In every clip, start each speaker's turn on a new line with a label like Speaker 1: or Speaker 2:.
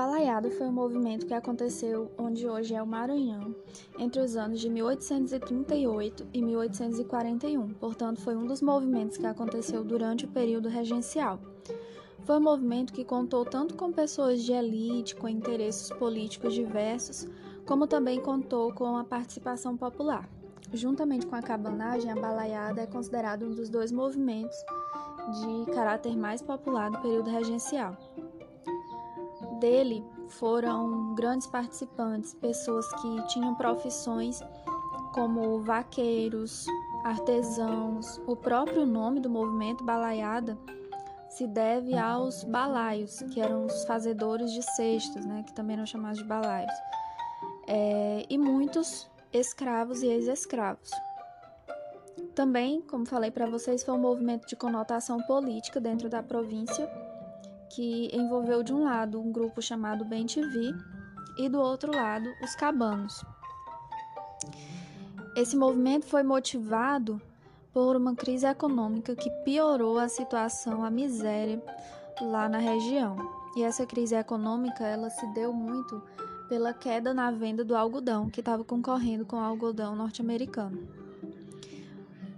Speaker 1: balaiada foi um movimento que aconteceu onde hoje é o Maranhão, entre os anos de 1838 e 1841, portanto, foi um dos movimentos que aconteceu durante o período regencial. Foi um movimento que contou tanto com pessoas de elite, com interesses políticos diversos, como também contou com a participação popular. Juntamente com a cabanagem, a balaiada é considerado um dos dois movimentos de caráter mais popular do período regencial dele foram grandes participantes, pessoas que tinham profissões como vaqueiros, artesãos. O próprio nome do movimento balaiada se deve aos balaios, que eram os fazedores de cestos, né, que também eram chamados de balaios, é, e muitos escravos e ex-escravos. Também, como falei para vocês, foi um movimento de conotação política dentro da província que envolveu de um lado um grupo chamado Bem TV e do outro lado os cabanos. Esse movimento foi motivado por uma crise econômica que piorou a situação, a miséria lá na região. E essa crise econômica ela se deu muito pela queda na venda do algodão, que estava concorrendo com o algodão norte-americano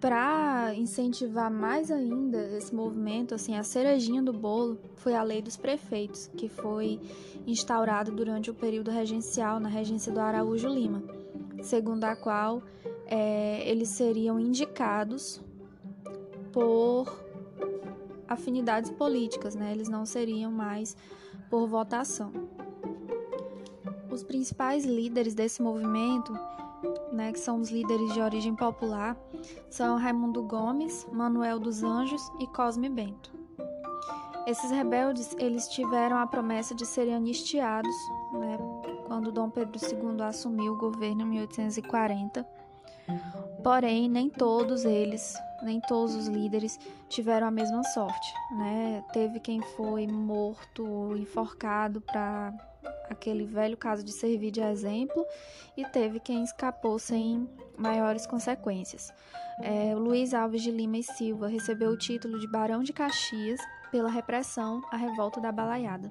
Speaker 1: para incentivar mais ainda esse movimento, assim, a cerejinha do bolo foi a lei dos prefeitos, que foi instaurada durante o período regencial na regência do Araújo Lima, segundo a qual é, eles seriam indicados por afinidades políticas, né? Eles não seriam mais por votação. Os principais líderes desse movimento né, que são os líderes de origem popular, são Raimundo Gomes, Manuel dos Anjos e Cosme Bento. Esses rebeldes, eles tiveram a promessa de serem anistiados, né, quando Dom Pedro II assumiu o governo em 1840. Porém, nem todos eles, nem todos os líderes tiveram a mesma sorte, né? Teve quem foi morto, enforcado para aquele velho caso de servir de exemplo, e teve quem escapou sem maiores consequências. É, Luiz Alves de Lima e Silva recebeu o título de Barão de Caxias pela repressão à revolta da Balaiada.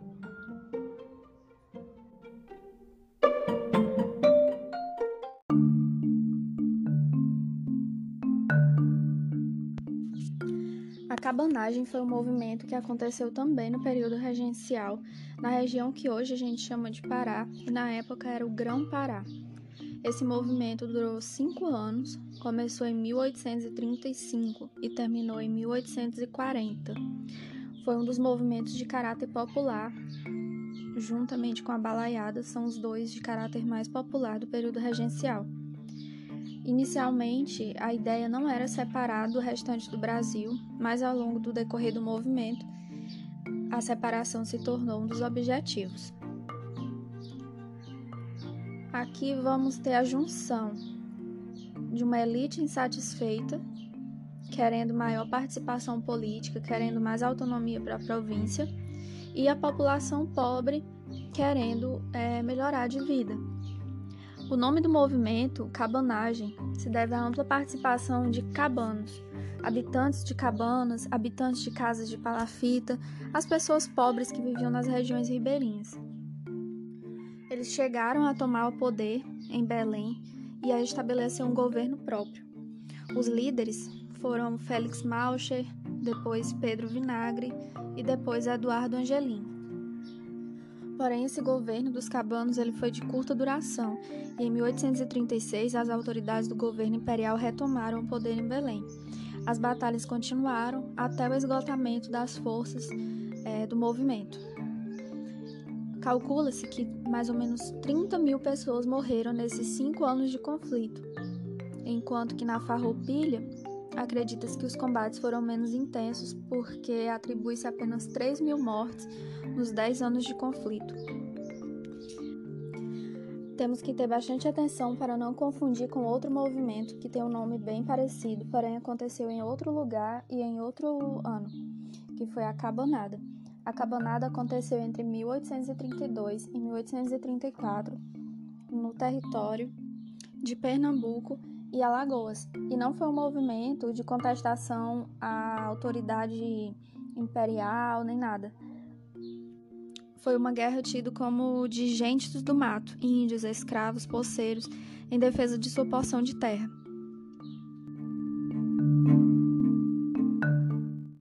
Speaker 1: Cabanagem foi um movimento que aconteceu também no período regencial, na região que hoje a gente chama de Pará, e na época era o Grão-Pará. Esse movimento durou cinco anos, começou em 1835 e terminou em 1840. Foi um dos movimentos de caráter popular, juntamente com a balaiada, são os dois de caráter mais popular do período regencial. Inicialmente, a ideia não era separar do restante do Brasil, mas ao longo do decorrer do movimento, a separação se tornou um dos objetivos. Aqui vamos ter a junção de uma elite insatisfeita, querendo maior participação política, querendo mais autonomia para a província, e a população pobre querendo é, melhorar de vida. O nome do movimento, cabanagem, se deve à ampla participação de cabanos, habitantes de cabanas, habitantes de casas de palafita, as pessoas pobres que viviam nas regiões ribeirinhas. Eles chegaram a tomar o poder em Belém e a estabelecer um governo próprio. Os líderes foram Félix Malcher, depois Pedro Vinagre e depois Eduardo Angelim. Porém, esse governo dos cabanos ele foi de curta duração e em 1836 as autoridades do governo imperial retomaram o poder em Belém. As batalhas continuaram até o esgotamento das forças é, do movimento. Calcula-se que mais ou menos 30 mil pessoas morreram nesses cinco anos de conflito, enquanto que na Farroupilha acredita-se que os combates foram menos intensos porque atribui-se apenas 3 mil mortes nos 10 anos de conflito. Temos que ter bastante atenção para não confundir com outro movimento que tem um nome bem parecido, porém aconteceu em outro lugar e em outro ano, que foi a Cabanada. A Cabanada aconteceu entre 1832 e 1834 no território de Pernambuco e Alagoas, e não foi um movimento de contestação à autoridade imperial nem nada. foi uma guerra tida como de gentes do mato, índios, escravos, poceiros, em defesa de sua porção de terra.